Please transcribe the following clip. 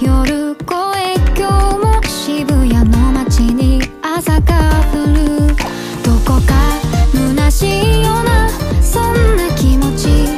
夜越え今日も渋谷の街に朝が降る。どこか